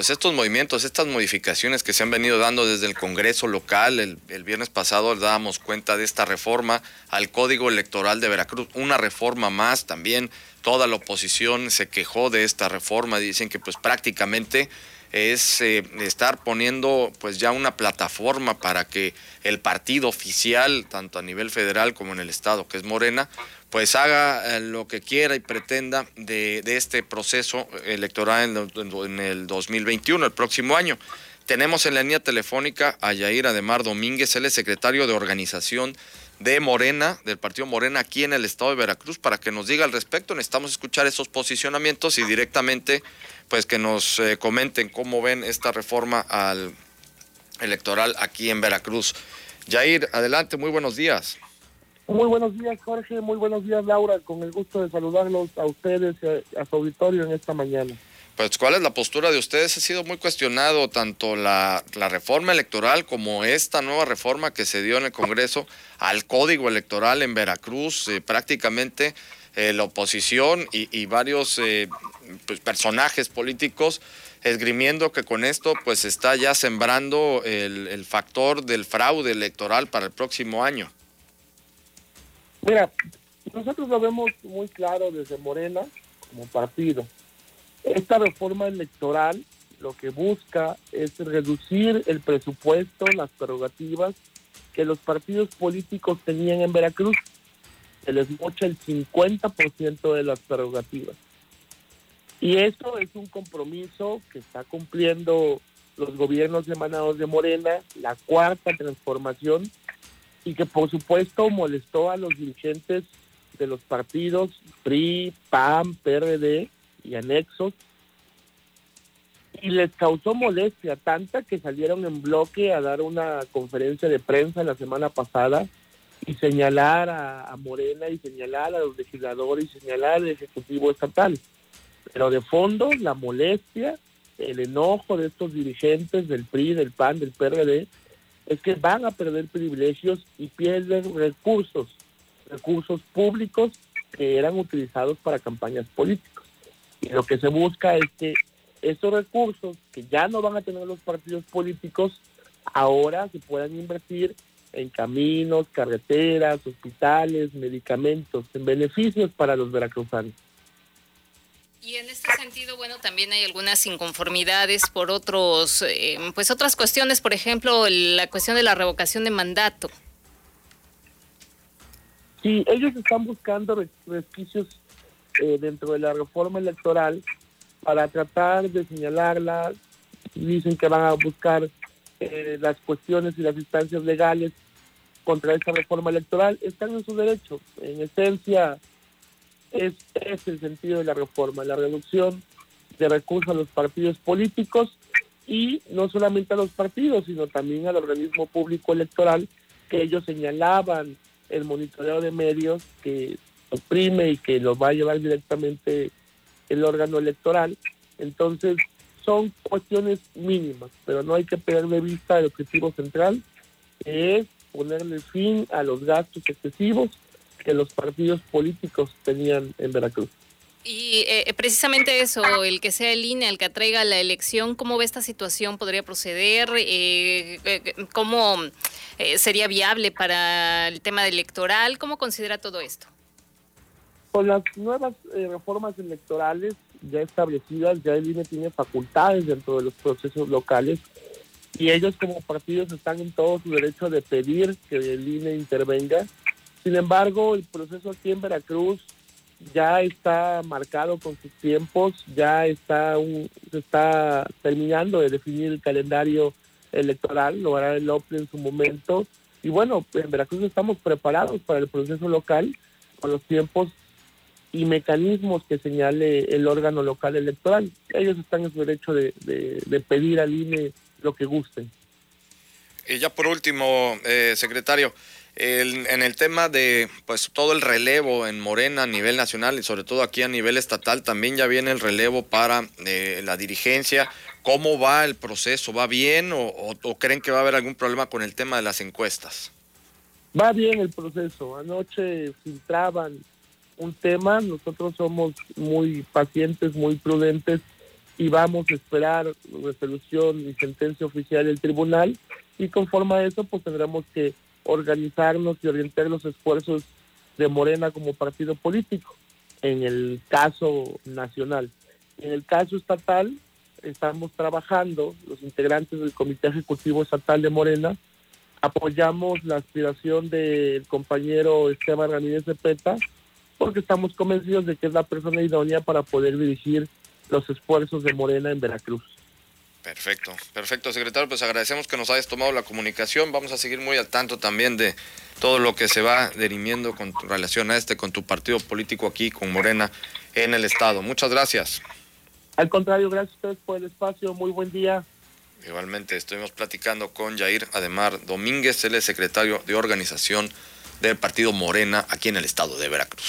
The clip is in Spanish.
pues estos movimientos, estas modificaciones que se han venido dando desde el Congreso local. El, el, viernes pasado dábamos cuenta de esta reforma al Código Electoral de Veracruz, una reforma más también. Toda la oposición se quejó de esta reforma, dicen que pues prácticamente es eh, estar poniendo pues ya una plataforma para que el partido oficial, tanto a nivel federal como en el estado, que es Morena, pues haga eh, lo que quiera y pretenda de, este proceso electoral en, el 2021, el próximo año. Tenemos en la línea telefónica a Yair Ademar Domínguez, él es secretario de organización de Morena, del partido Morena aquí en el estado de Veracruz, para que nos diga al respecto. Necesitamos escuchar esos posicionamientos y directamente pues que nos eh, comenten cómo ven esta reforma al electoral aquí en Veracruz. Jair, adelante, muy buenos días. Muy buenos días, Jorge. Muy buenos días, Laura. Con el gusto de saludarlos a ustedes y a, su auditorio en esta mañana. Pues, ¿cuál es la postura de ustedes? Ha sido muy cuestionado tanto la, reforma electoral como esta nueva reforma que se dio en el Congreso al Código Electoral en Veracruz. Eh, prácticamente eh, la oposición y, varios eh, pues, personajes políticos esgrimiendo que con esto pues está ya sembrando el, el factor del fraude electoral para el próximo año. Mira, nosotros lo vemos muy claro desde Morena como partido. Esta reforma electoral lo que busca es reducir el presupuesto, las prerrogativas que los partidos políticos tenían en Veracruz. Se les mocha el 50% de las prerrogativas. Y eso es un compromiso que está cumpliendo los gobiernos emanados de Morena, la cuarta transformación, y que por supuesto molestó a los dirigentes de los partidos PRI, PAN, PRD y anexos, y les causó molestia tanta que salieron en bloque a dar una conferencia de prensa la semana pasada y señalar a, Morena y señalar a los legisladores y señalar al Ejecutivo Estatal. Pero de fondo, la molestia, el enojo de estos dirigentes del PRI, del PAN, del PRD, es que van a perder privilegios y pierden recursos, recursos públicos que eran utilizados para campañas políticas. Y lo que se busca es que esos recursos que ya no van a tener los partidos políticos, ahora se puedan invertir en caminos, carreteras, hospitales, medicamentos, en beneficios para los veracruzanos. Y en este sentido, bueno, también hay algunas inconformidades por otros, eh, pues otras cuestiones, por ejemplo, la cuestión de la revocación de mandato. Sí, ellos están buscando resquicios eh, dentro de la reforma electoral para tratar de señalarla. Dicen que van a buscar eh, las cuestiones y las instancias legales contra esta reforma electoral. Están en su derecho. En esencia, es, es el sentido de la reforma, la reducción de recursos a los partidos políticos y no solamente a los partidos, sino también al organismo público electoral, que ellos señalaban el monitoreo de medios que oprime y que lo va a llevar directamente el órgano electoral. Entonces, son cuestiones mínimas, pero no hay que perder de vista el objetivo central, que es ponerle fin a los gastos excesivos que los partidos políticos tenían en Veracruz. Y eh, precisamente eso, el que sea el INE el que atraiga la elección, ¿cómo ve esta situación? ¿Podría proceder? Eh, eh, ¿Cómo sería viable para el tema electoral? ¿Cómo considera todo esto? Con las nuevas reformas electorales ya establecidas, ya el INE tiene facultades dentro de los procesos locales y ellos como partidos están en todo su derecho de pedir que el INE intervenga sin embargo, el proceso aquí en Veracruz ya está marcado con sus tiempos, ya está se está terminando de definir el calendario electoral, lo hará el OPLE en su momento. Y bueno, en Veracruz estamos preparados para el proceso local con los tiempos y mecanismos que señale el órgano local electoral. Ellos están en su derecho de, de pedir al INE lo que gusten. Y ya por último, eh, secretario, en el tema de pues todo el relevo en Morena a nivel nacional y sobre todo aquí a nivel estatal, también ya viene el relevo para eh, la dirigencia. ¿Cómo va el proceso? ¿Va bien o, o, creen que va a haber algún problema con el tema de las encuestas? Va bien el proceso. Anoche filtraban un tema, nosotros somos muy pacientes, muy prudentes y vamos a esperar resolución y sentencia oficial del tribunal y conforme a eso pues tendremos que organizarnos y orientar los esfuerzos de Morena como partido político en el caso nacional. En el caso estatal estamos trabajando, los integrantes del Comité Ejecutivo Estatal de Morena, apoyamos la aspiración del compañero Esteban Ramírez de Peta, porque estamos convencidos de que es la persona idónea para poder dirigir los esfuerzos de Morena en Veracruz. Perfecto, perfecto, secretario. Pues agradecemos que nos hayas tomado la comunicación. Vamos a seguir muy al tanto también de todo lo que se va derimiendo con relación a este, con tu partido político aquí, con Morena en el Estado. Muchas gracias. Al contrario, gracias a ustedes por el espacio. Muy buen día. Igualmente, estuvimos platicando con Jair Ademar Domínguez, él es secretario de organización del partido Morena aquí en el Estado de Veracruz.